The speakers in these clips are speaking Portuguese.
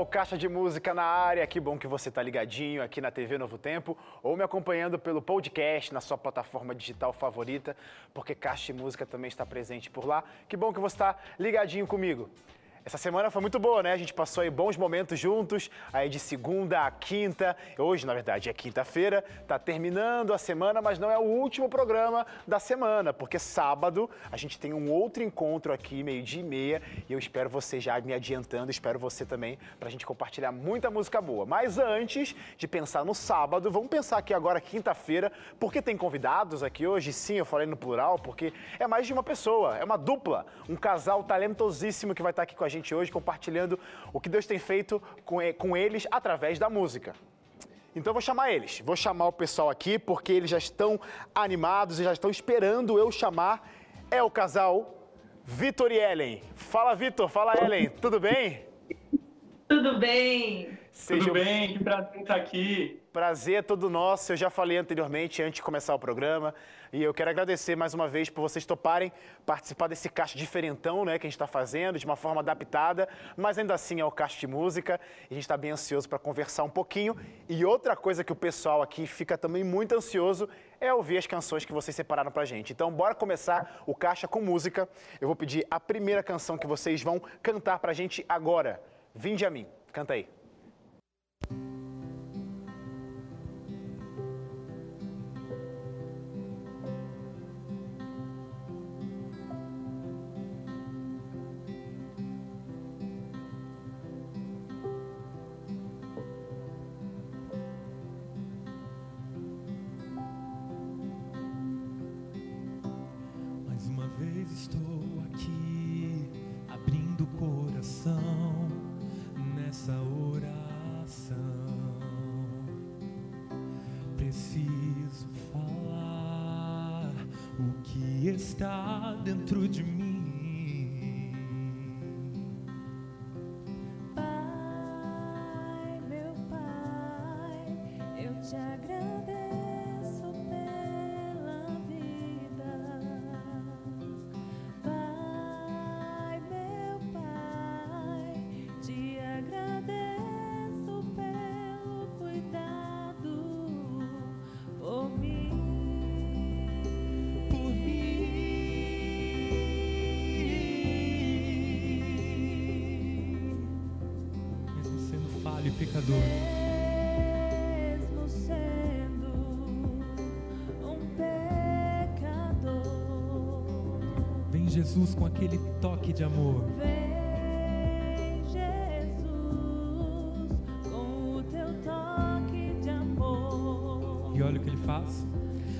O Caixa de Música na área, que bom que você tá ligadinho aqui na TV Novo Tempo ou me acompanhando pelo podcast na sua plataforma digital favorita, porque Caixa de Música também está presente por lá. Que bom que você está ligadinho comigo. Essa semana foi muito boa, né? A gente passou aí bons momentos juntos, aí de segunda a quinta. Hoje, na verdade, é quinta-feira, tá terminando a semana, mas não é o último programa da semana, porque sábado a gente tem um outro encontro aqui, meio-dia e meia, e eu espero você já me adiantando, espero você também, pra gente compartilhar muita música boa. Mas antes de pensar no sábado, vamos pensar aqui agora, quinta-feira, porque tem convidados aqui hoje, sim, eu falei no plural, porque é mais de uma pessoa, é uma dupla, um casal talentosíssimo que vai estar aqui com a gente hoje compartilhando o que Deus tem feito com, com eles através da música. Então eu vou chamar eles, vou chamar o pessoal aqui porque eles já estão animados e já estão esperando eu chamar. É o casal Vitor e Ellen. Fala Vitor, fala Ellen, tudo bem? Tudo bem? Sejam... Tudo bem, que prazer estar aqui. Prazer é todo nosso. Eu já falei anteriormente, antes de começar o programa, e eu quero agradecer mais uma vez por vocês toparem participar desse caixa diferentão né, que a gente está fazendo, de uma forma adaptada, mas ainda assim é o caixa de música, a gente está bem ansioso para conversar um pouquinho. E outra coisa que o pessoal aqui fica também muito ansioso é ouvir as canções que vocês separaram para a gente. Então, bora começar o caixa com música. Eu vou pedir a primeira canção que vocês vão cantar para a gente agora. Vinde a mim. Canta aí. Toque de amor. E olha o que ele faz.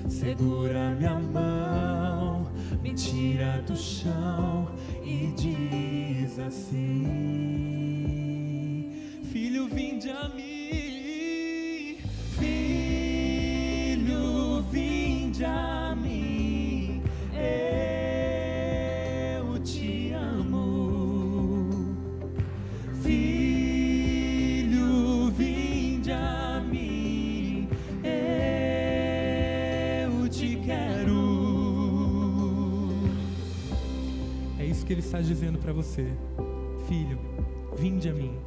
Segura minha mão, me tira do chão e diz assim: Filho, vinde a mim. Dizendo para você. Filho, vinde a mim.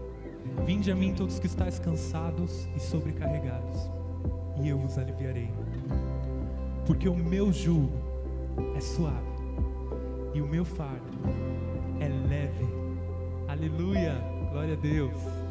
Vinde a mim todos que estáis cansados e sobrecarregados, e eu vos aliviarei. Porque o meu jugo é suave e o meu fardo é leve. Aleluia, glória a Deus.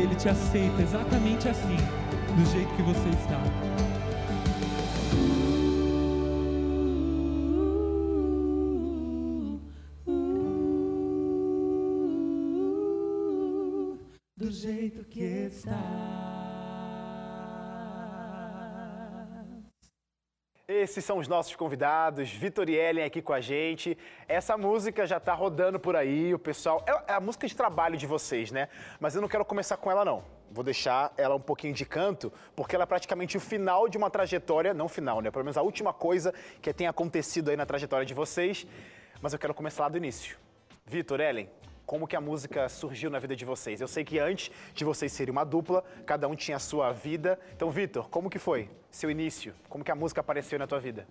Ele te aceita exatamente assim, do jeito que você está. Esses são os nossos convidados, Vitor e Ellen aqui com a gente. Essa música já tá rodando por aí, o pessoal. É a música de trabalho de vocês, né? Mas eu não quero começar com ela, não. Vou deixar ela um pouquinho de canto, porque ela é praticamente o final de uma trajetória, não final, né? Pelo menos a última coisa que tem acontecido aí na trajetória de vocês. Mas eu quero começar lá do início. Vitor, Ellen, como que a música surgiu na vida de vocês? Eu sei que antes de vocês serem uma dupla, cada um tinha a sua vida. Então, Vitor, como que foi seu início? Como que a música apareceu na tua vida?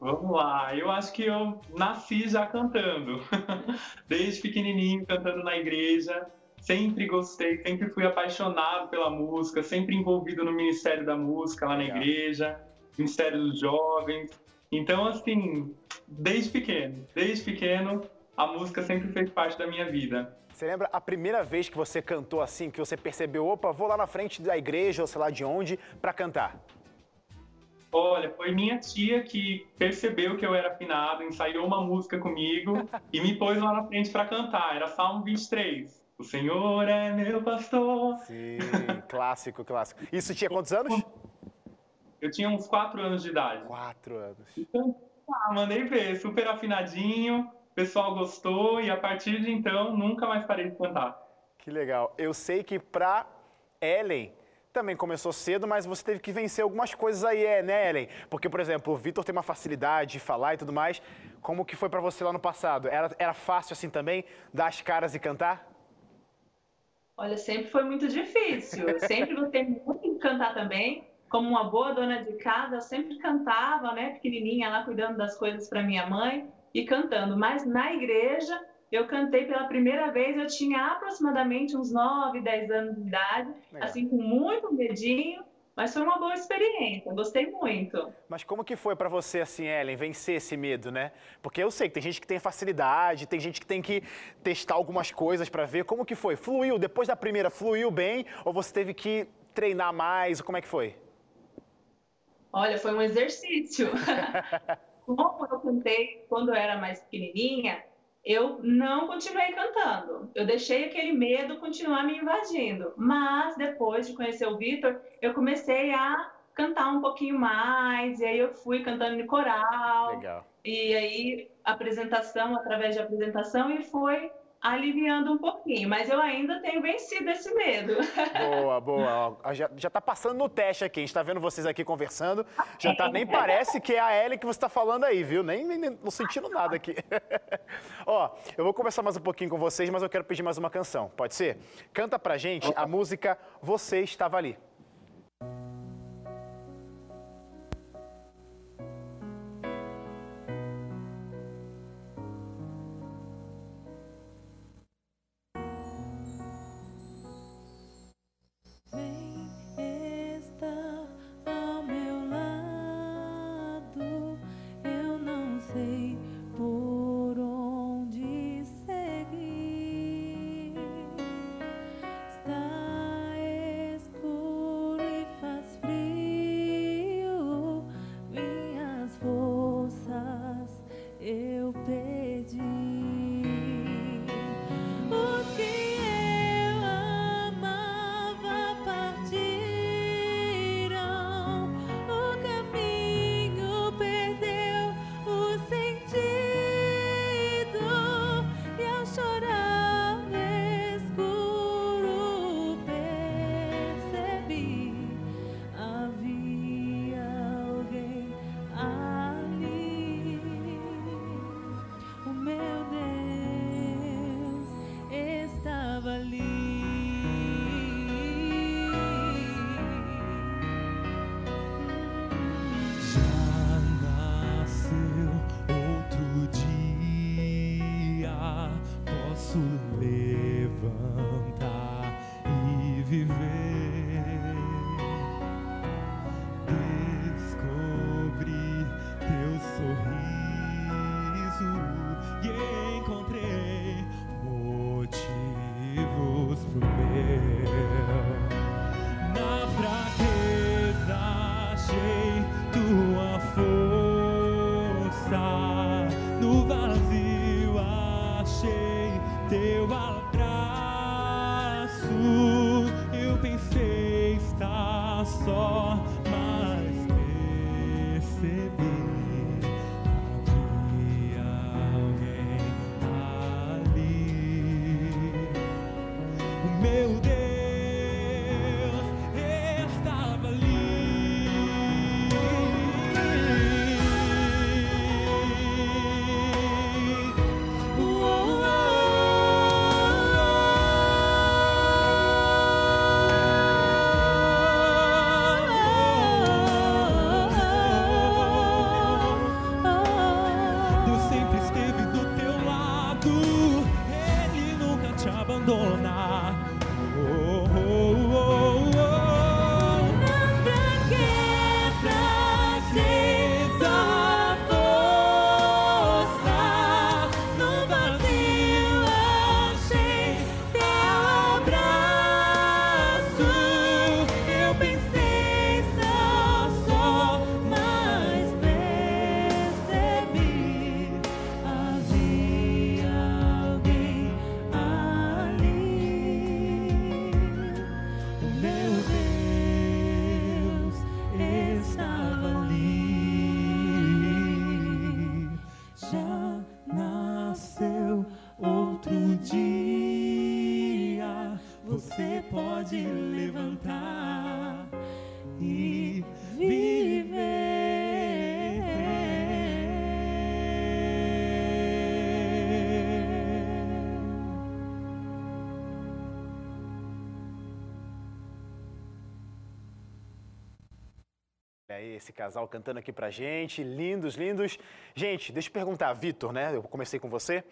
Vamos lá, eu acho que eu nasci já cantando. Desde pequenininho, cantando na igreja. Sempre gostei, sempre fui apaixonado pela música, sempre envolvido no Ministério da Música lá na Legal. igreja, Ministério dos Jovens. Então, assim, desde pequeno, desde pequeno, a música sempre fez parte da minha vida. Você lembra a primeira vez que você cantou assim, que você percebeu, opa, vou lá na frente da igreja ou sei lá de onde pra cantar? Olha, foi minha tia que percebeu que eu era afinado, ensaiou uma música comigo e me pôs lá na frente para cantar. Era Salmo 23. O Senhor é meu pastor. Sim, clássico, clássico. Isso tinha quantos anos? Eu tinha uns 4 anos de idade. Quatro anos. Então, ah, mandei ver, super afinadinho, o pessoal gostou e a partir de então nunca mais parei de cantar. Que legal. Eu sei que pra Ellen também começou cedo, mas você teve que vencer algumas coisas aí, é, né, Ellen? Porque, por exemplo, o Vitor tem uma facilidade de falar e tudo mais. Como que foi pra você lá no passado? Era, era fácil assim também, dar as caras e cantar? Olha, sempre foi muito difícil. Eu sempre gostei muito de cantar também. Como uma boa dona de casa, eu sempre cantava, né, pequenininha lá cuidando das coisas para minha mãe e cantando. Mas na igreja, eu cantei pela primeira vez, eu tinha aproximadamente uns 9, 10 anos de idade, Legal. assim com muito medinho, mas foi uma boa experiência. Gostei muito. Mas como que foi pra você, assim, Ellen, vencer esse medo, né? Porque eu sei que tem gente que tem facilidade, tem gente que tem que testar algumas coisas pra ver. Como que foi? Fluiu? Depois da primeira, fluiu bem? Ou você teve que treinar mais? Como é que foi? Olha, foi um exercício. Como eu cantei quando eu era mais pequenininha, eu não continuei cantando. Eu deixei aquele medo continuar me invadindo. Mas depois de conhecer o Vitor, eu comecei a cantar um pouquinho mais, e aí eu fui cantando em coral, Legal. e aí apresentação através de apresentação e foi aliviando um pouquinho, mas eu ainda tenho vencido esse medo. Boa, boa. Já, já tá passando no teste aqui. A gente tá vendo vocês aqui conversando. Já tá, nem parece que é a Ellen que você tá falando aí, viu? Nem, nem, nem não sentindo nada aqui. Ó, eu vou conversar mais um pouquinho com vocês, mas eu quero pedir mais uma canção. Pode ser? Canta pra gente a música Você Estava Ali. pode levantar e viver. Esse casal cantando aqui pra gente, lindos, lindos. Gente, deixa eu perguntar, Vitor, né? Eu comecei com você.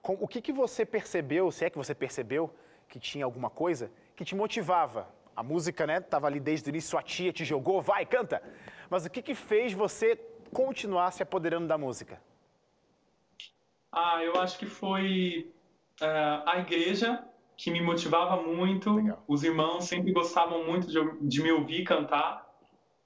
Com, o que, que você percebeu, se é que você percebeu que tinha alguma coisa que te motivava? A música, né? Tava ali desde o início, sua tia te jogou, vai, canta. Mas o que, que fez você continuar se apoderando da música? Ah, eu acho que foi eh, a igreja que me motivava muito. Legal. Os irmãos sempre gostavam muito de, de me ouvir cantar.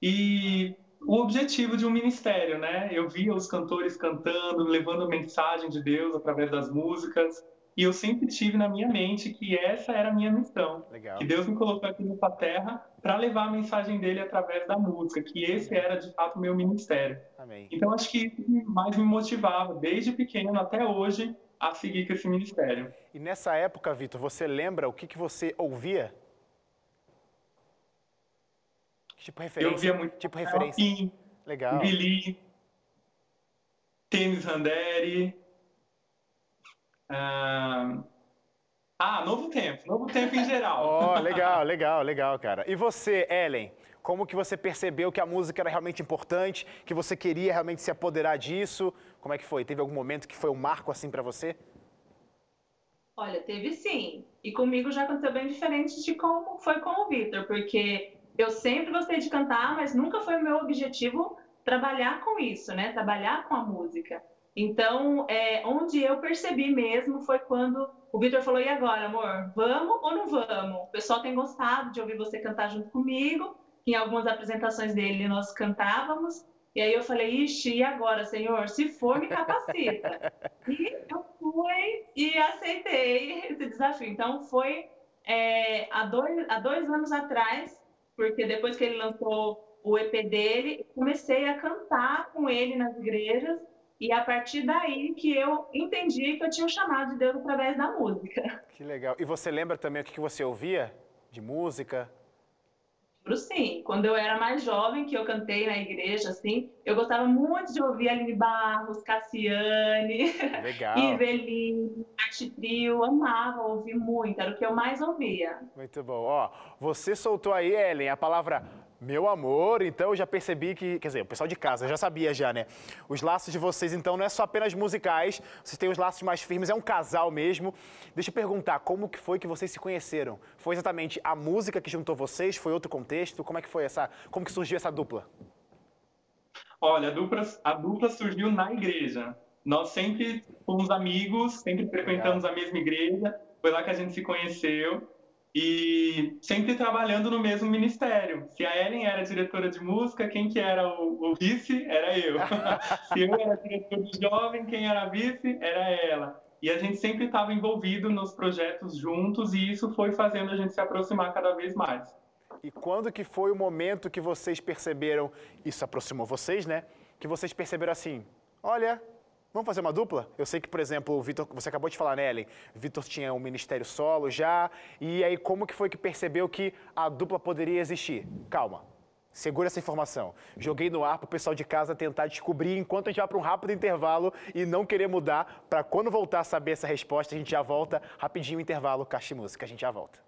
E o objetivo de um ministério, né? Eu via os cantores cantando, levando a mensagem de Deus através das músicas. E eu sempre tive na minha mente que essa era a minha missão. Legal. Que Deus me colocou aqui nessa terra para levar a mensagem dele através da música, que esse era de fato o meu ministério. Amém. Então acho que mais me motivava, desde pequeno até hoje, a seguir com esse ministério. E nessa época, Vitor, você lembra o que, que você ouvia? Tipo referência. Eu via muito Tipo referência. Kim, Legal. Billy, Tênis Randeri. Ah, ah, Novo Tempo, Novo Tempo em geral. Ó, legal, legal, legal, cara. E você, Ellen, como que você percebeu que a música era realmente importante, que você queria realmente se apoderar disso? Como é que foi? Teve algum momento que foi um marco assim pra você? Olha, teve sim. E comigo já aconteceu bem diferente de como foi com o Vitor, porque eu sempre gostei de cantar, mas nunca foi o meu objetivo trabalhar com isso, né? Trabalhar com a música. Então, é, onde eu percebi mesmo foi quando o Vitor falou: e agora, amor? Vamos ou não vamos? O pessoal tem gostado de ouvir você cantar junto comigo. Em algumas apresentações dele nós cantávamos. E aí eu falei: ixi, e agora, Senhor? Se for, me capacita. E eu fui e aceitei esse desafio. Então, foi é, há, dois, há dois anos atrás, porque depois que ele lançou o EP dele, comecei a cantar com ele nas igrejas. E a partir daí que eu entendi que eu tinha um chamado de Deus através da música. Que legal. E você lembra também o que você ouvia de música? Lembro sim, quando eu era mais jovem, que eu cantei na igreja, assim, eu gostava muito de ouvir Aline Barros, Cassiane, Legal. Arte Trio, amava ouvir muito, era o que eu mais ouvia. Muito bom. Ó, você soltou aí, Ellen, a palavra meu amor, então eu já percebi que, quer dizer, o pessoal de casa já sabia já, né? Os laços de vocês, então, não é só apenas musicais, vocês têm os laços mais firmes, é um casal mesmo. Deixa eu perguntar, como que foi que vocês se conheceram? Foi exatamente a música que juntou vocês? Foi outro contexto? Como é que foi essa, como que surgiu essa dupla? Olha, a dupla, a dupla surgiu na igreja. Nós sempre fomos amigos, sempre frequentamos a mesma igreja. Foi lá que a gente se conheceu e sempre trabalhando no mesmo ministério. Se a Ellen era diretora de música, quem que era o, o vice era eu. Se eu era diretor de jovem, quem era a vice era ela. E a gente sempre estava envolvido nos projetos juntos e isso foi fazendo a gente se aproximar cada vez mais. E quando que foi o momento que vocês perceberam, isso aproximou vocês, né? Que vocês perceberam assim, olha, vamos fazer uma dupla? Eu sei que, por exemplo, o Vitor, você acabou de falar, né, Ellen? Vitor tinha um ministério solo já, e aí como que foi que percebeu que a dupla poderia existir? Calma, segura essa informação. Joguei no ar pro pessoal de casa tentar descobrir enquanto a gente vai para um rápido intervalo e não querer mudar, para quando voltar a saber essa resposta, a gente já volta rapidinho o intervalo, Caixa de Música, a gente já volta.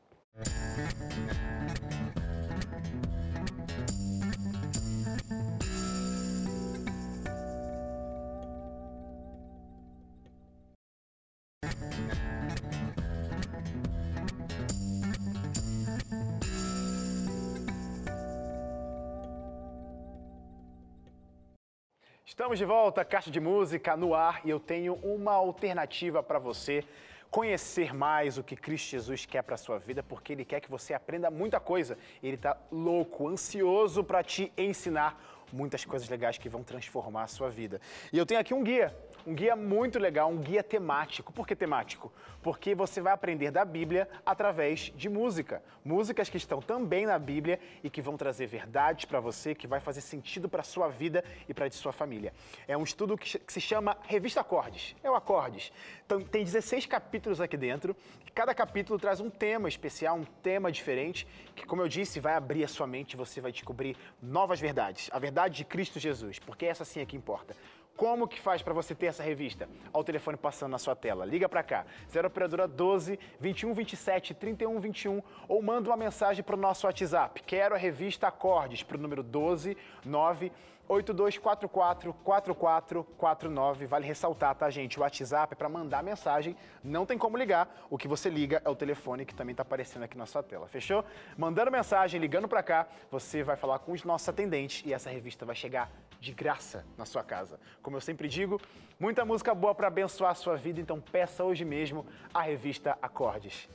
Estamos de volta, Caixa de Música no ar e eu tenho uma alternativa para você conhecer mais o que Cristo Jesus quer para sua vida, porque ele quer que você aprenda muita coisa. Ele está louco, ansioso para te ensinar muitas coisas legais que vão transformar a sua vida. E eu tenho aqui um guia, um guia muito legal, um guia temático. Por que temático? Porque você vai aprender da Bíblia através de música. Músicas que estão também na Bíblia e que vão trazer verdades para você, que vai fazer sentido para sua vida e para de sua família. É um estudo que se chama Revista Acordes. É o Acordes. Então, tem 16 capítulos aqui dentro. Cada capítulo traz um tema especial, um tema diferente, que, como eu disse, vai abrir a sua mente e você vai descobrir novas verdades. A verdade de Cristo Jesus, porque essa sim é que importa. Como que faz para você ter essa revista? Ao telefone passando na sua tela. Liga para cá. 0 operadora 12 21 27 31 21 ou manda uma mensagem para o nosso WhatsApp. Quero a revista Acordes para o número 12 9 8244-4449. Vale ressaltar, tá, gente? O WhatsApp é para mandar mensagem, não tem como ligar. O que você liga é o telefone que também está aparecendo aqui na sua tela, fechou? Mandando mensagem, ligando para cá, você vai falar com os nossos atendentes e essa revista vai chegar de graça na sua casa. Como eu sempre digo, muita música boa para abençoar a sua vida, então peça hoje mesmo a revista Acordes.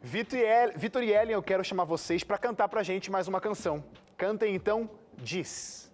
Vitor e Vitor e Ellen, eu quero chamar vocês para cantar pra gente mais uma canção. Cantem então, Diz.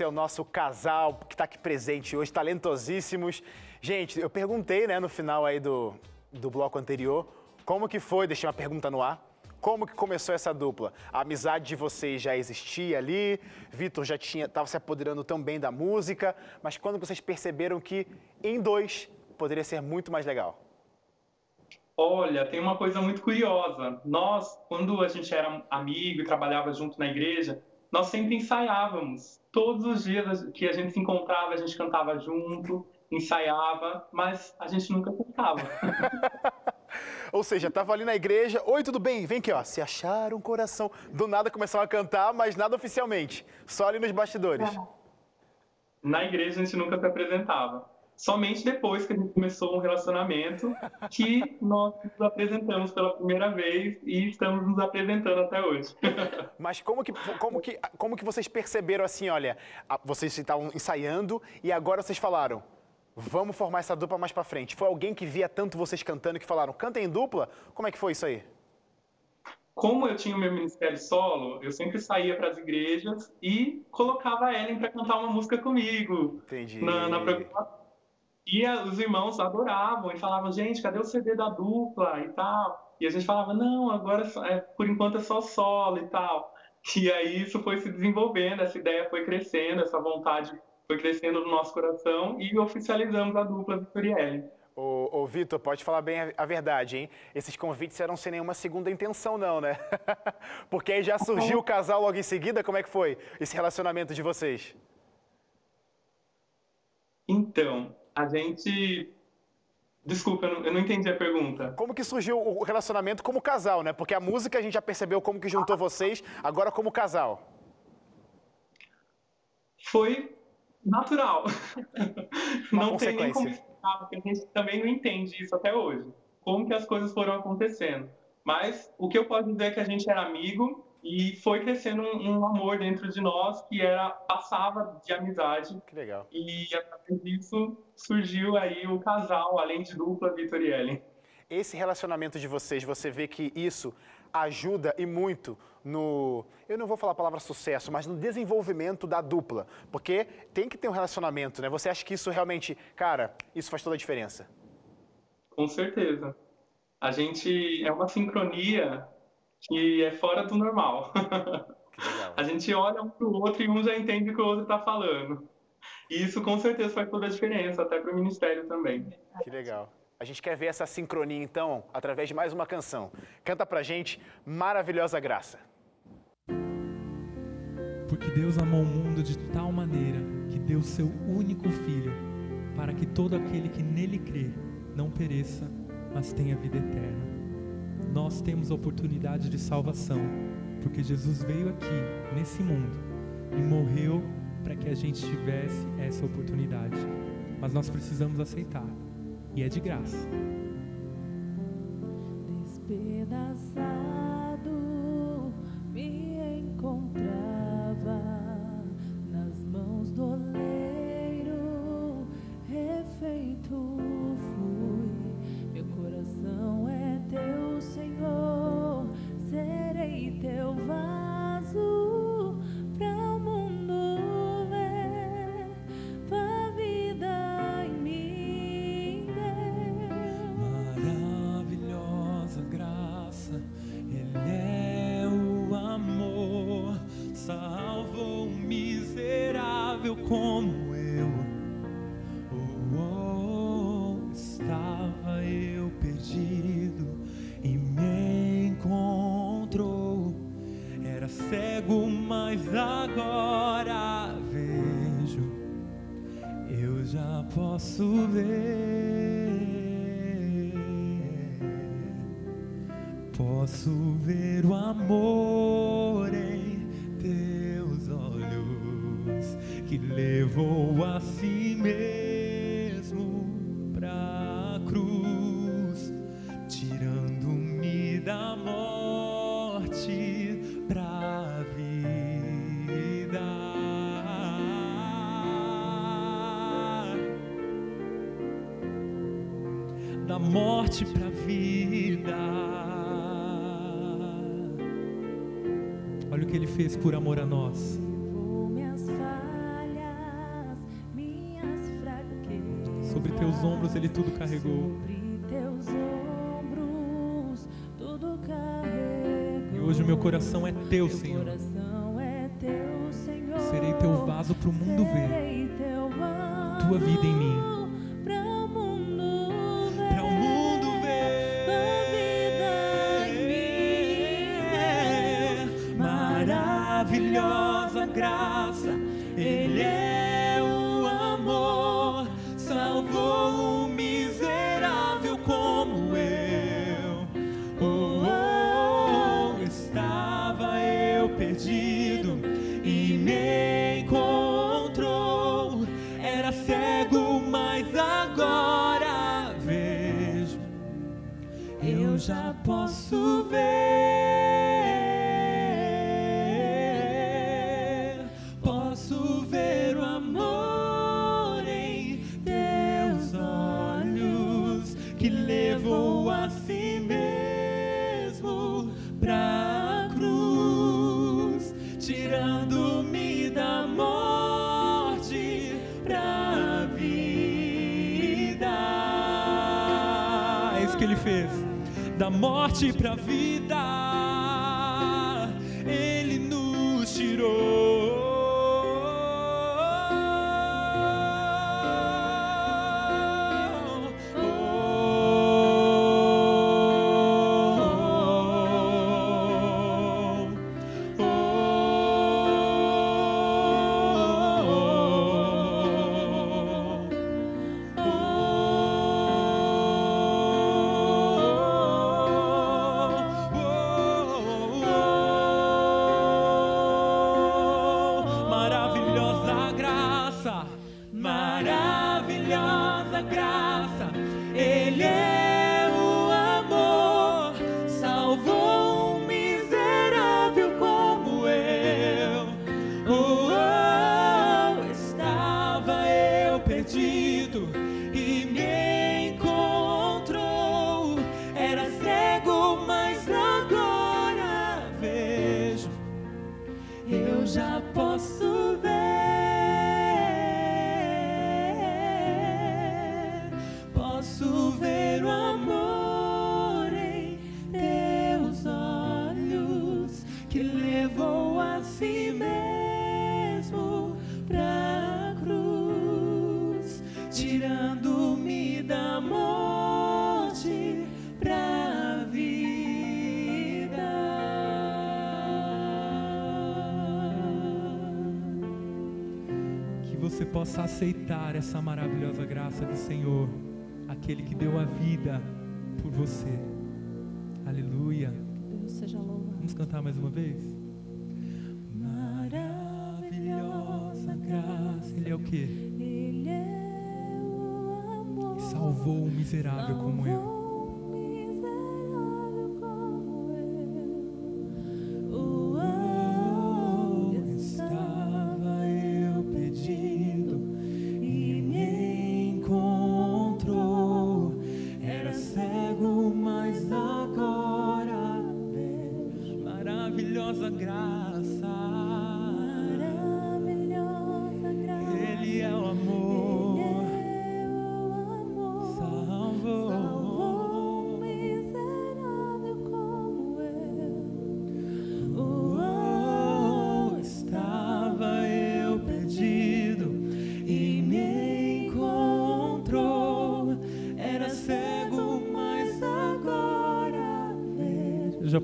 Esse é o nosso casal que está aqui presente hoje, talentosíssimos. Gente, eu perguntei, né, no final aí do, do bloco anterior, como que foi, deixei uma pergunta no ar, como que começou essa dupla? A amizade de vocês já existia ali, Vitor já tinha, estava se apoderando tão bem da música, mas quando vocês perceberam que em dois poderia ser muito mais legal? Olha, tem uma coisa muito curiosa. Nós, quando a gente era amigo e trabalhava junto na igreja, nós sempre ensaiávamos. Todos os dias que a gente se encontrava, a gente cantava junto, ensaiava, mas a gente nunca cantava. Ou seja, tava ali na igreja, oi, tudo bem? Vem aqui, ó. Se achar um coração. Do nada começaram a cantar, mas nada oficialmente. Só ali nos bastidores. Na igreja a gente nunca se apresentava. Somente depois que a gente começou um relacionamento que nós nos apresentamos pela primeira vez e estamos nos apresentando até hoje. Mas como que, como que, como que vocês perceberam assim, olha, vocês estavam ensaiando e agora vocês falaram, vamos formar essa dupla mais pra frente. Foi alguém que via tanto vocês cantando que falaram, cantem em dupla? Como é que foi isso aí? Como eu tinha o meu ministério solo, eu sempre saía para as igrejas e colocava a Ellen para cantar uma música comigo Entendi. na, na programação. E a- os irmãos adoravam e falavam, gente, cadê o CD da dupla e tal? E a gente falava, não, agora é, por enquanto é só solo e tal. E aí isso foi se desenvolvendo, essa ideia foi crescendo, essa vontade foi crescendo no nosso coração e oficializamos a dupla Vitor Ellen. Ô, ô Vitor, pode falar bem a, a verdade, hein? Esses convites eram sem nenhuma segunda intenção, não, né? Porque aí já surgiu o casal logo em seguida, como é que foi esse relacionamento de vocês? Então, a gente. Desculpa, eu não, eu não entendi a pergunta. Como que surgiu o relacionamento como casal, né? Porque a música a gente já percebeu como que juntou vocês, agora como casal. Foi natural. não tem nem como explicar, porque a gente também não entende isso até hoje. Como que as coisas foram acontecendo. Mas o que eu posso dizer é que a gente era amigo e foi crescendo um, um amor dentro de nós que era passava de amizade Que legal. e através disso surgiu aí o casal, além de dupla, Vitor e Ellen. Esse relacionamento de vocês, você vê que isso ajuda e muito no, eu não vou falar a palavra sucesso, mas no desenvolvimento da dupla, porque tem que ter um relacionamento, né? Você acha que isso realmente, cara, isso faz toda a diferença? Com certeza. A gente é uma sincronia que é fora do normal. A gente olha um pro outro e um já entende o que o outro está falando. E isso com certeza faz toda a diferença, até para o ministério também. Que legal. A gente quer ver essa sincronia, então, através de mais uma canção. Canta pra gente Maravilhosa Graça. Porque Deus amou o mundo de tal maneira que deu seu único filho, para que todo aquele que nele crê não pereça, mas tenha vida eterna. Nós temos a oportunidade de salvação, porque Jesus veio aqui, nesse mundo, e morreu para que a gente tivesse essa oportunidade. Mas nós precisamos aceitar, e é de graça. Despedaçado Posso ver o amor em teus olhos que levou a si mesmo fez por amor a nós. Sobre teus ombros ele tudo carregou. E hoje o meu coração é teu, Senhor. Serei teu vaso para o mundo ver. Tua vida em mim. o amor em teus olhos que levou a si mesmo pra cruz, tirando-me da morte pra vida. É isso que ele fez, da morte pra vida possa aceitar essa maravilhosa graça do Senhor, aquele que deu a vida por você. Aleluia. Deus seja louvado. Vamos cantar mais uma vez? Maravilhosa graça. Ele é o que? Ele é o amor. Salvou um miserável como eu.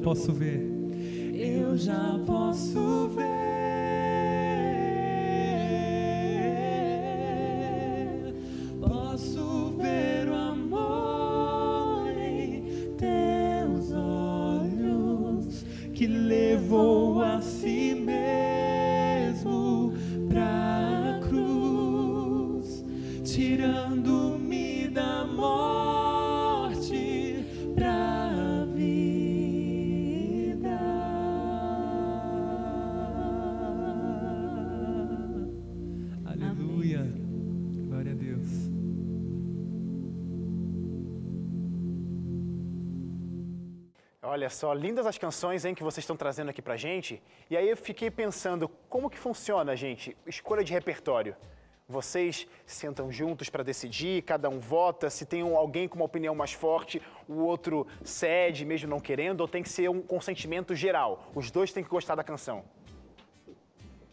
posso ver. Olha só, lindas as canções hein, que vocês estão trazendo aqui pra gente. E aí eu fiquei pensando, como que funciona, gente, escolha de repertório? Vocês sentam juntos para decidir, cada um vota, se tem alguém com uma opinião mais forte, o outro cede, mesmo não querendo, ou tem que ser um consentimento geral? Os dois têm que gostar da canção.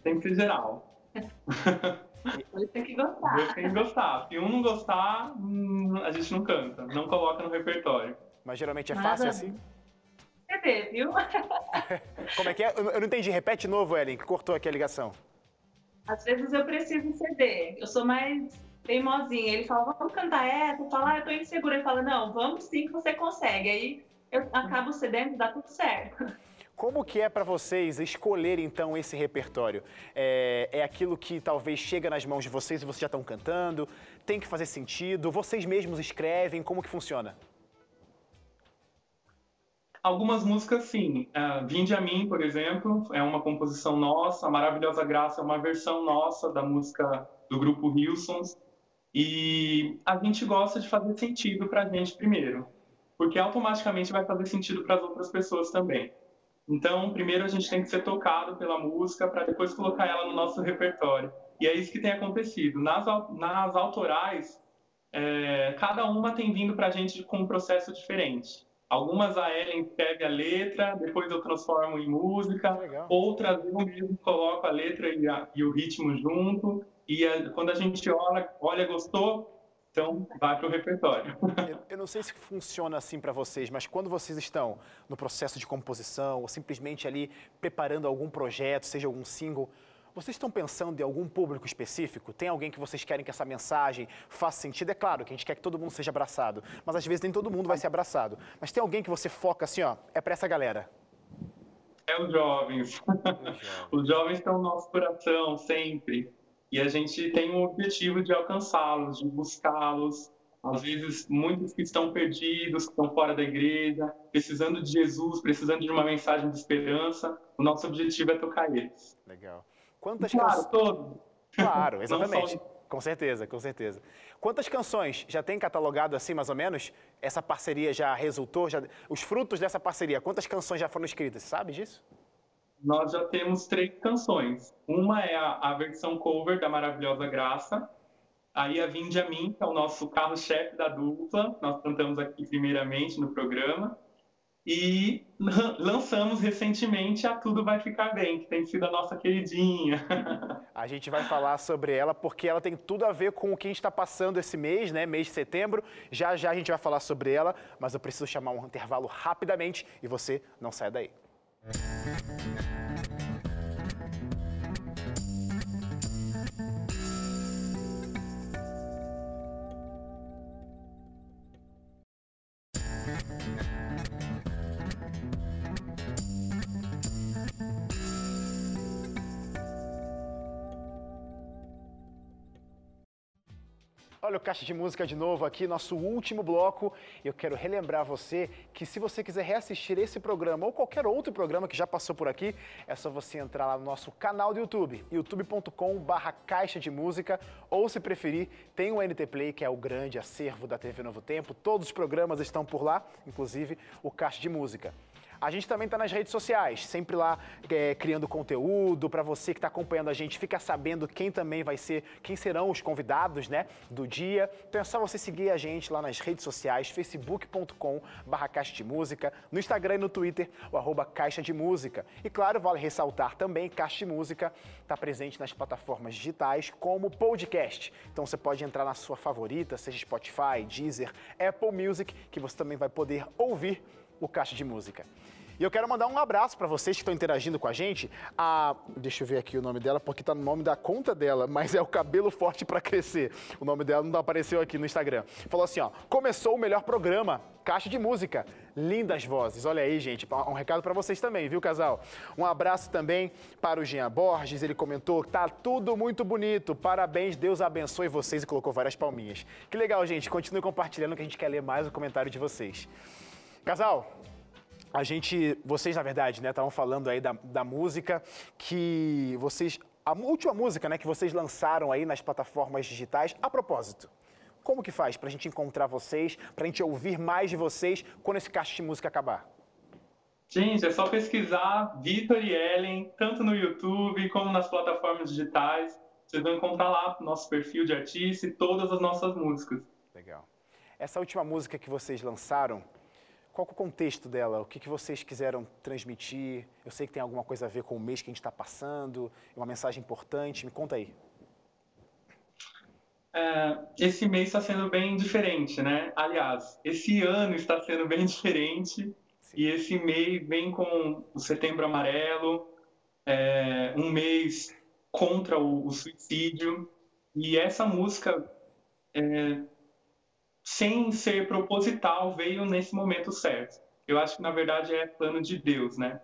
Sempre geral. Tem que gostar. Dois tem que gostar. Se um não gostar, hum, a gente não canta, não coloca no repertório. Mas geralmente é fácil é assim? Viu? Como é que é? Eu não entendi. Repete novo, Ellen, que cortou aqui a ligação. Às vezes eu preciso ceder. Eu sou mais teimosinha. Ele fala, vamos cantar essa. Eu falo, ah, eu tô insegura. Ele fala, não, vamos sim que você consegue. Aí eu acabo cedendo e dá tudo certo. Como que é para vocês escolher então esse repertório? É, é aquilo que talvez chega nas mãos de vocês e vocês já estão cantando? Tem que fazer sentido? Vocês mesmos escrevem? Como que funciona? Algumas músicas, sim. Uh, Vinde a Mim, por exemplo, é uma composição nossa. A Maravilhosa Graça é uma versão nossa da música do grupo Wilsons. E a gente gosta de fazer sentido para a gente primeiro, porque automaticamente vai fazer sentido para as outras pessoas também. Então, primeiro a gente tem que ser tocado pela música para depois colocar ela no nosso repertório. E é isso que tem acontecido. Nas, nas autorais, é, cada uma tem vindo para a gente com um processo diferente. Algumas a Ellen escreve a letra, depois eu transformo em música. Legal. Outras eu mesmo coloco a letra e, a- e o ritmo junto. E a- quando a gente olha, olha, gostou, então vai para o repertório. Eu, eu não sei se funciona assim para vocês, mas quando vocês estão no processo de composição ou simplesmente ali preparando algum projeto, seja algum single, vocês estão pensando em algum público específico? Tem alguém que vocês querem que essa mensagem faça sentido? É claro que a gente quer que todo mundo seja abraçado, mas às vezes nem todo mundo vai ser abraçado. Mas tem alguém que você foca assim, ó, é para essa galera. É os jovens. Os jovens estão no nosso coração sempre. E a gente tem o objetivo de alcançá-los, de buscá-los. Às vezes, muitos que estão perdidos, que estão fora da igreja, precisando de Jesus, precisando de uma mensagem de esperança. O nosso objetivo é tocar eles. Legal. Quantas Claro, canções? Claro, exatamente. Com certeza, com certeza. Quantas canções já tem catalogado assim, mais ou menos? Essa parceria já resultou? Já... Os frutos dessa parceria, quantas canções já foram escritas? Você sabe disso? Nós já temos três canções. Uma é a, a versão cover da Maravilhosa Graça. Aí a Vinde a Mim, que é o nosso carro-chefe da dupla. Nós cantamos aqui primeiramente no programa. E lan- lançamos recentemente a Tudo Vai Ficar Bem, que tem sido a nossa queridinha. A gente vai falar sobre ela porque ela tem tudo a ver com o que a gente está passando esse mês, né? Mês de setembro. Já já a gente vai falar sobre ela, mas eu preciso chamar um intervalo rapidamente e você não sai daí. Olha Caixa de Música de novo aqui, nosso último bloco. Eu quero relembrar você que se você quiser reassistir esse programa ou qualquer outro programa que já passou por aqui, é só você entrar lá no nosso canal do YouTube, youtube.com barra Caixa de Música, ou se preferir, tem o NT Play, que é o grande acervo da TV Novo Tempo. Todos os programas estão por lá, inclusive o Caixa de Música. A gente também está nas redes sociais, sempre lá é, criando conteúdo para você que está acompanhando a gente, fica sabendo quem também vai ser, quem serão os convidados, né, do dia. Então é só você seguir a gente lá nas redes sociais, facebook.com barra Caixa de Música, no Instagram e no Twitter, o arroba Caixa de Música. E claro, vale ressaltar também, Caixa de Música está presente nas plataformas digitais como podcast. Então você pode entrar na sua favorita, seja Spotify, Deezer, Apple Music, que você também vai poder ouvir o Caixa de Música. E eu quero mandar um abraço para vocês que estão interagindo com a gente. A, deixa eu ver aqui o nome dela, porque tá no nome da conta dela, mas é o Cabelo Forte para Crescer. O nome dela não apareceu aqui no Instagram. Falou assim, ó, começou o melhor programa, Caixa de Música, lindas vozes. Olha aí, gente, um recado para vocês também, viu, casal? Um abraço também para o Jean Borges, ele comentou, tá tudo muito bonito, parabéns, Deus abençoe vocês e colocou várias palminhas. Que legal, gente, continue compartilhando que a gente quer ler mais o comentário de vocês. Casal, a gente, vocês na verdade, né, estavam falando aí da, da música que vocês, a última música, né, que vocês lançaram aí nas plataformas digitais. A propósito, como que faz para a gente encontrar vocês, para a gente ouvir mais de vocês quando esse caixa de música acabar? Gente, é só pesquisar Vitor e Ellen, tanto no YouTube como nas plataformas digitais. vocês vão encontrar lá no nosso perfil de artista e todas as nossas músicas. Legal. Essa última música que vocês lançaram, qual é o contexto dela? O que, que vocês quiseram transmitir? Eu sei que tem alguma coisa a ver com o mês que a gente está passando, uma mensagem importante. Me conta aí. É, esse mês está sendo bem diferente, né? Aliás, esse ano está sendo bem diferente e esse mês vem com o Setembro Amarelo, é, um mês contra o, o, suicídio e essa música, é, sem ser proposital, veio nesse momento certo. Eu acho que na verdade é plano de Deus, né?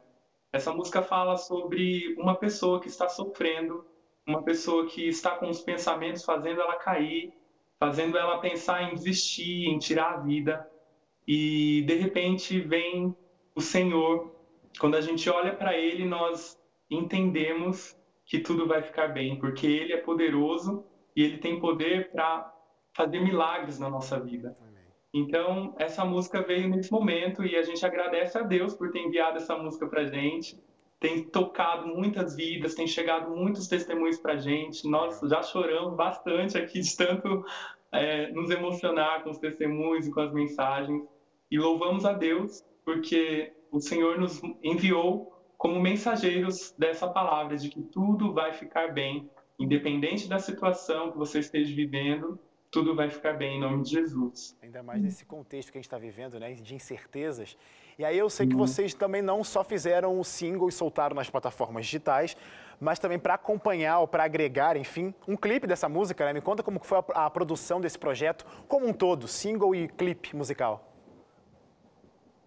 Essa música fala sobre uma pessoa que está sofrendo uma pessoa que está com os pensamentos fazendo ela cair, fazendo ela pensar em desistir, em tirar a vida. E de repente vem o Senhor. Quando a gente olha para Ele, nós entendemos que tudo vai ficar bem, porque Ele é poderoso e Ele tem poder para fazer milagres na nossa vida. Então, essa música veio nesse momento e a gente agradece a Deus por ter enviado essa música para gente tem tocado muitas vidas, tem chegado muitos testemunhos para a gente. Nós já choramos bastante aqui de tanto é, nos emocionar com os testemunhos e com as mensagens. E louvamos a Deus porque o Senhor nos enviou como mensageiros dessa palavra de que tudo vai ficar bem, independente da situação que você esteja vivendo, tudo vai ficar bem em nome de Jesus. Ainda mais nesse contexto que a gente está vivendo, né, de incertezas. E aí eu sei que vocês também não só fizeram o single e soltaram nas plataformas digitais, mas também para acompanhar ou para agregar, enfim, um clipe dessa música, né? Me conta como foi a, a produção desse projeto como um todo, single e clipe musical.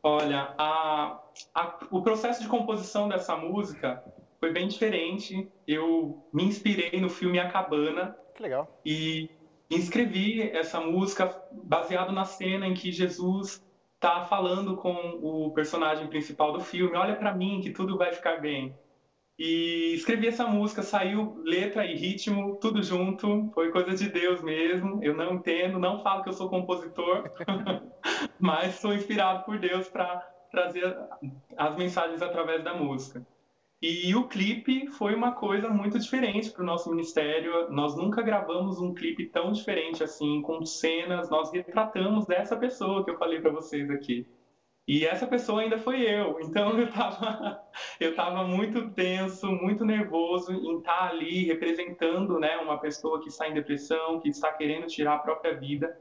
Olha, a, a, o processo de composição dessa música foi bem diferente. Eu me inspirei no filme A Cabana. Que legal. E escrevi essa música baseado na cena em que Jesus tá falando com o personagem principal do filme, olha para mim que tudo vai ficar bem. E escrevi essa música, saiu letra e ritmo, tudo junto, foi coisa de Deus mesmo. Eu não entendo, não falo que eu sou compositor, mas sou inspirado por Deus para trazer as mensagens através da música. E o clipe foi uma coisa muito diferente para o nosso ministério. Nós nunca gravamos um clipe tão diferente assim, com cenas. Nós retratamos dessa pessoa que eu falei para vocês aqui. E essa pessoa ainda foi eu. Então eu estava eu tava muito tenso, muito nervoso em estar tá ali representando né, uma pessoa que está em depressão, que está querendo tirar a própria vida.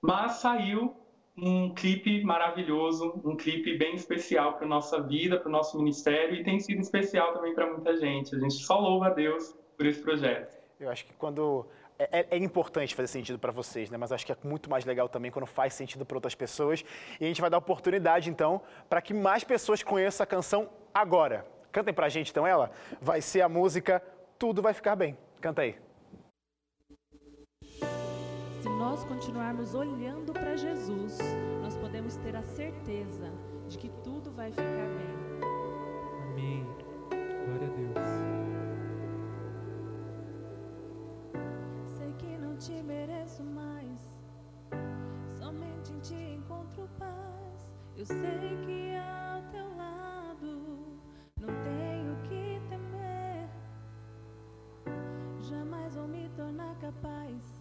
Mas saiu um clipe maravilhoso, um clipe bem especial para nossa vida, para o nosso ministério e tem sido especial também para muita gente. A gente só louva a Deus por esse projeto. Eu acho que quando é, é, é importante fazer sentido para vocês, né? Mas acho que é muito mais legal também quando faz sentido para outras pessoas. E a gente vai dar oportunidade então para que mais pessoas conheçam a canção agora. Cantem para a gente então ela. Vai ser a música Tudo vai ficar bem. Canta aí nós continuarmos olhando para Jesus, nós podemos ter a certeza de que tudo vai ficar bem. Amém. Glória a Deus. Sei que não te mereço mais, somente em ti encontro paz. Eu sei que ao teu lado não tenho que temer, jamais vou me tornar capaz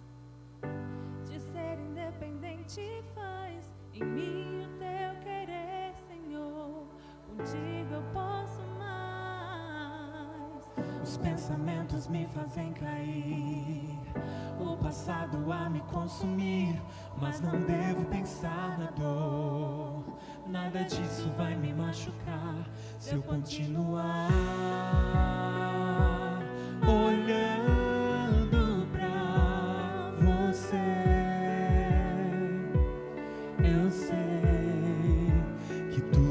ser independente faz em mim o teu querer, Senhor. Contigo eu posso mais. Os pensamentos me fazem cair, o passado a me consumir, mas não devo pensar na dor. Nada disso vai me machucar se eu continuar olhando.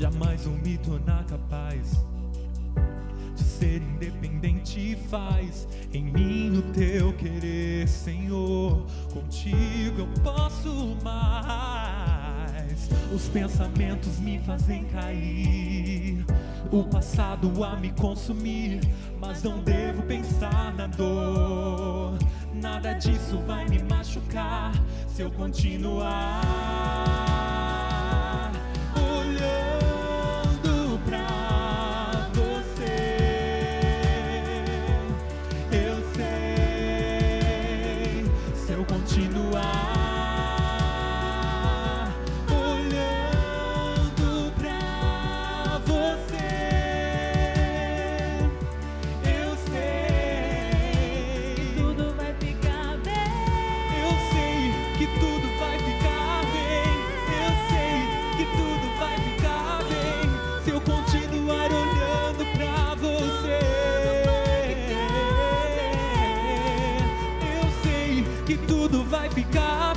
Jamais vou me tornar capaz de ser independente faz em mim o teu querer, Senhor. Contigo eu posso mais. Os pensamentos me fazem cair. O passado a me consumir, mas não devo pensar na dor. Nada disso vai me machucar se eu continuar vai ficar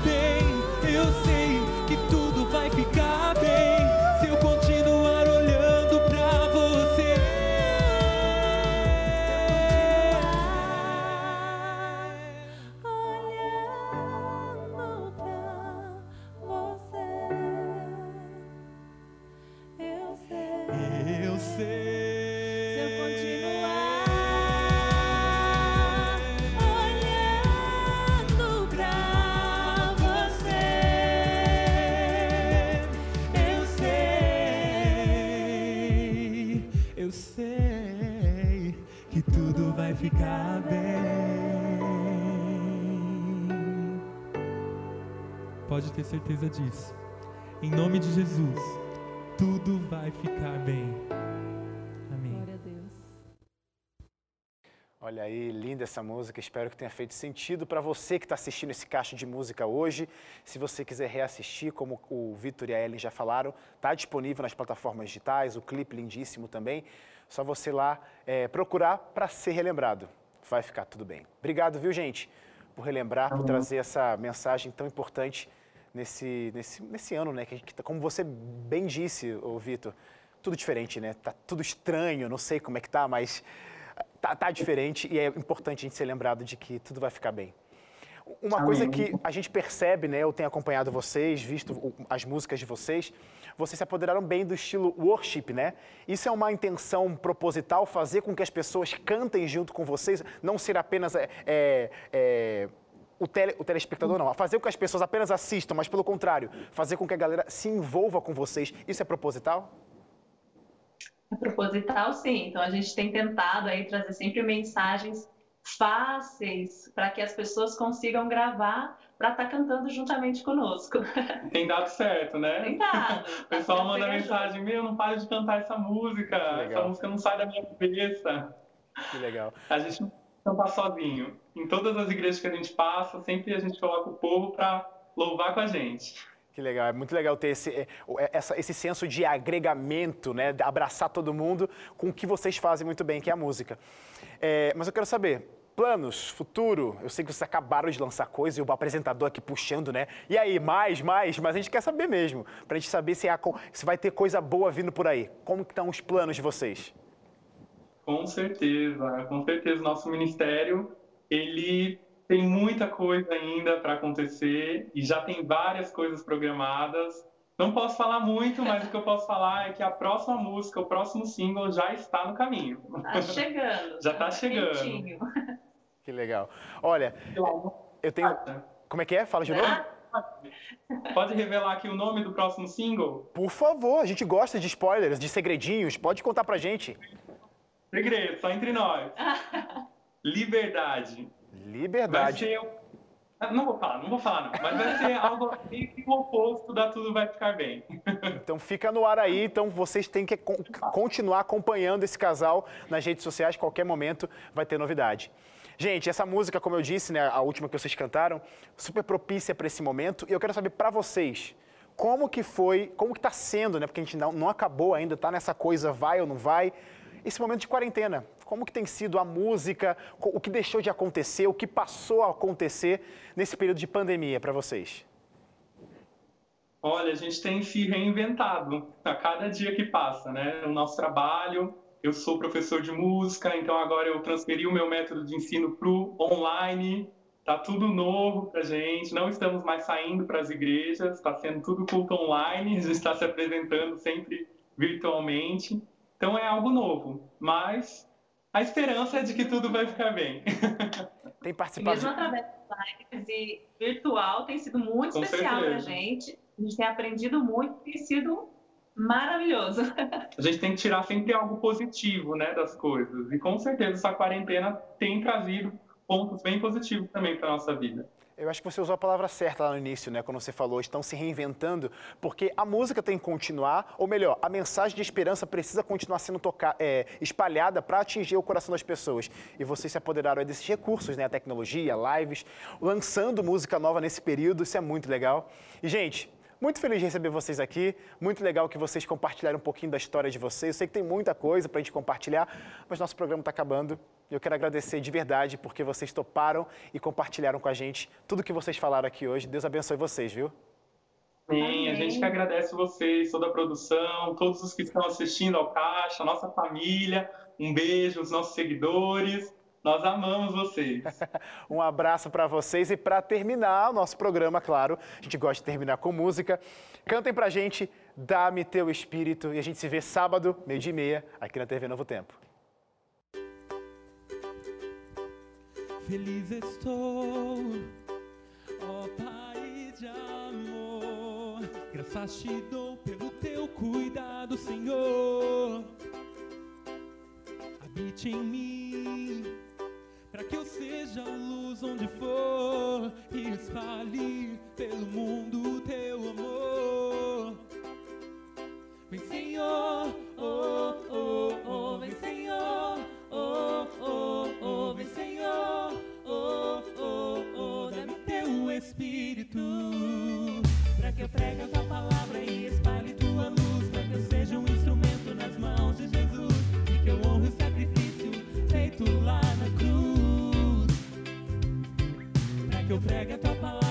certeza disso. Em nome de Jesus, tudo vai ficar bem. Amém. glória a Deus. Olha aí, linda essa música. Espero que tenha feito sentido para você que está assistindo esse caixa de música hoje. Se você quiser reassistir, como o Vitor e a Ellen já falaram, está disponível nas plataformas digitais, o clipe lindíssimo também. Só você lá é, procurar para ser relembrado. Vai ficar tudo bem. Obrigado, viu, gente, por relembrar, por trazer essa mensagem tão importante nesse, nesse, nesse ano, né? Que, gente tá- como você bem disse, ô Vitor, tudo diferente, né? Tá tudo estranho, não sei como é que tá, mas tá, tá diferente e é importante a gente ser lembrado de que tudo vai ficar bem. Uma coisa que a gente percebe, né? Eu tenho acompanhado vocês, visto o- as músicas de vocês, vocês se apoderaram bem do estilo worship, né? Isso é uma intenção proposital, fazer com que as pessoas cantem junto com vocês, não ser apenas é, é, o, tele, o telespectador, não. Fazer com que as pessoas apenas assistam, mas pelo contrário, fazer com que a galera se envolva com vocês. Isso é proposital? É proposital, sim. Então a gente tem tentado aí trazer sempre mensagens fáceis para que as pessoas consigam gravar para estar cantando juntamente conosco. Tem dado certo, né? Tem dado. O pessoal Tá manda mensagem, meu, não para de cantar essa música, essa música não sai da minha cabeça. Que legal. A gente não tá sozinho. Em todas as igrejas que a gente passa, sempre a gente coloca o povo para louvar com a gente. Que legal, é muito legal ter esse, é, é, essa- esse senso de agregamento, né? de abraçar todo mundo com o que vocês fazem muito bem, que é a música. É, mas eu quero saber, planos, futuro, eu sei que vocês acabaram de lançar coisa e o apresentador aqui puxando, né? E aí, mais, mais, mas a gente quer saber mesmo, pra gente saber se, há se vai ter coisa boa vindo por aí. Como que estão os planos de vocês? Com certeza, com certeza. Nosso ministério, ele tem muita coisa ainda para acontecer e já tem várias coisas programadas. Não posso falar muito, mas o que eu posso falar é que a próxima música, o próximo single já está no caminho. Tá chegando. Já tá chegando. quentinho. Que legal. Olha, eu tenho... Como é que é? Fala de novo. Pode revelar aqui o nome do próximo single? Por favor, a gente gosta de spoilers, de segredinhos, pode contar pra gente. Segredo, só entre nós. Liberdade. Vai Liberdade. ser. Não vou falar, não vou falar, não. Mas vai ser algo meio que o oposto da Tudo Vai Ficar Bem. Então fica no ar aí, então vocês têm que con- continuar acompanhando esse casal nas redes sociais, qualquer momento vai ter novidade. Gente, essa música, como eu disse, né, a última que vocês cantaram, super propícia para esse momento, e eu quero saber para vocês, como que foi, como que tá sendo, né, porque a gente não, não acabou ainda, tá nessa coisa vai ou não vai, esse momento de quarentena. Como que tem sido a música, o que deixou de acontecer, o que passou a acontecer nesse período de pandemia para vocês? Olha, a gente tem se reinventado a cada dia que passa, né? O nosso trabalho eu sou professor de música, então agora eu transferi o meu método de ensino para o online. Tá tudo novo para gente. Não estamos mais saindo para as igrejas. Está sendo tudo culto online. A gente está se apresentando sempre virtualmente. Então é algo novo. Mas a esperança é de que tudo vai ficar bem. Tem participado. mesmo através das lives e virtual tem sido muito Com especial para a gente. A gente tem aprendido muito, tem sido maravilhoso. A gente tem que tirar sempre algo positivo, né, das coisas. E com certeza essa quarentena tem trazido pontos bem positivos também para nossa vida. Eu acho que você usou a palavra certa lá no início, né? Quando você falou, estão se reinventando, porque a música tem que continuar, ou melhor, a mensagem de esperança precisa continuar sendo toca é, espalhada para atingir o coração das pessoas. E vocês se apoderaram desses recursos, né? A tecnologia, lives, lançando música nova nesse período, isso é muito legal. E, gente, muito feliz de receber vocês aqui. Muito legal que vocês compartilharam um pouquinho da história de vocês. Eu sei que tem muita coisa para a gente compartilhar, mas nosso programa está acabando. Eu quero agradecer de verdade porque vocês toparam e compartilharam com a gente tudo que vocês falaram aqui hoje. Deus abençoe vocês, viu? Sim, a gente que agradece vocês, toda a produção, todos os que estão assistindo ao Caixa, nossa família. Um beijo, os nossos seguidores. Nós amamos vocês. Um abraço para vocês e para terminar o nosso programa, claro, a gente gosta de terminar com música. Cantem pra gente Dá-me teu espírito e a gente se vê sábado, meio-dia e meia, aqui na TV Novo Tempo. Feliz estou, ó Pai de amor. Graças te dou pelo teu cuidado, Senhor. Habite em mim, para que eu seja luz onde for e espalhe pelo mundo o teu amor. Vem, Senhor, oh, oh, oh, vem, Senhor, oh, oh, oh, vem, Senhor, oh, oh, oh, dá-me teu Espírito, para que eu pregue a tua palavra que eu prego é capaz.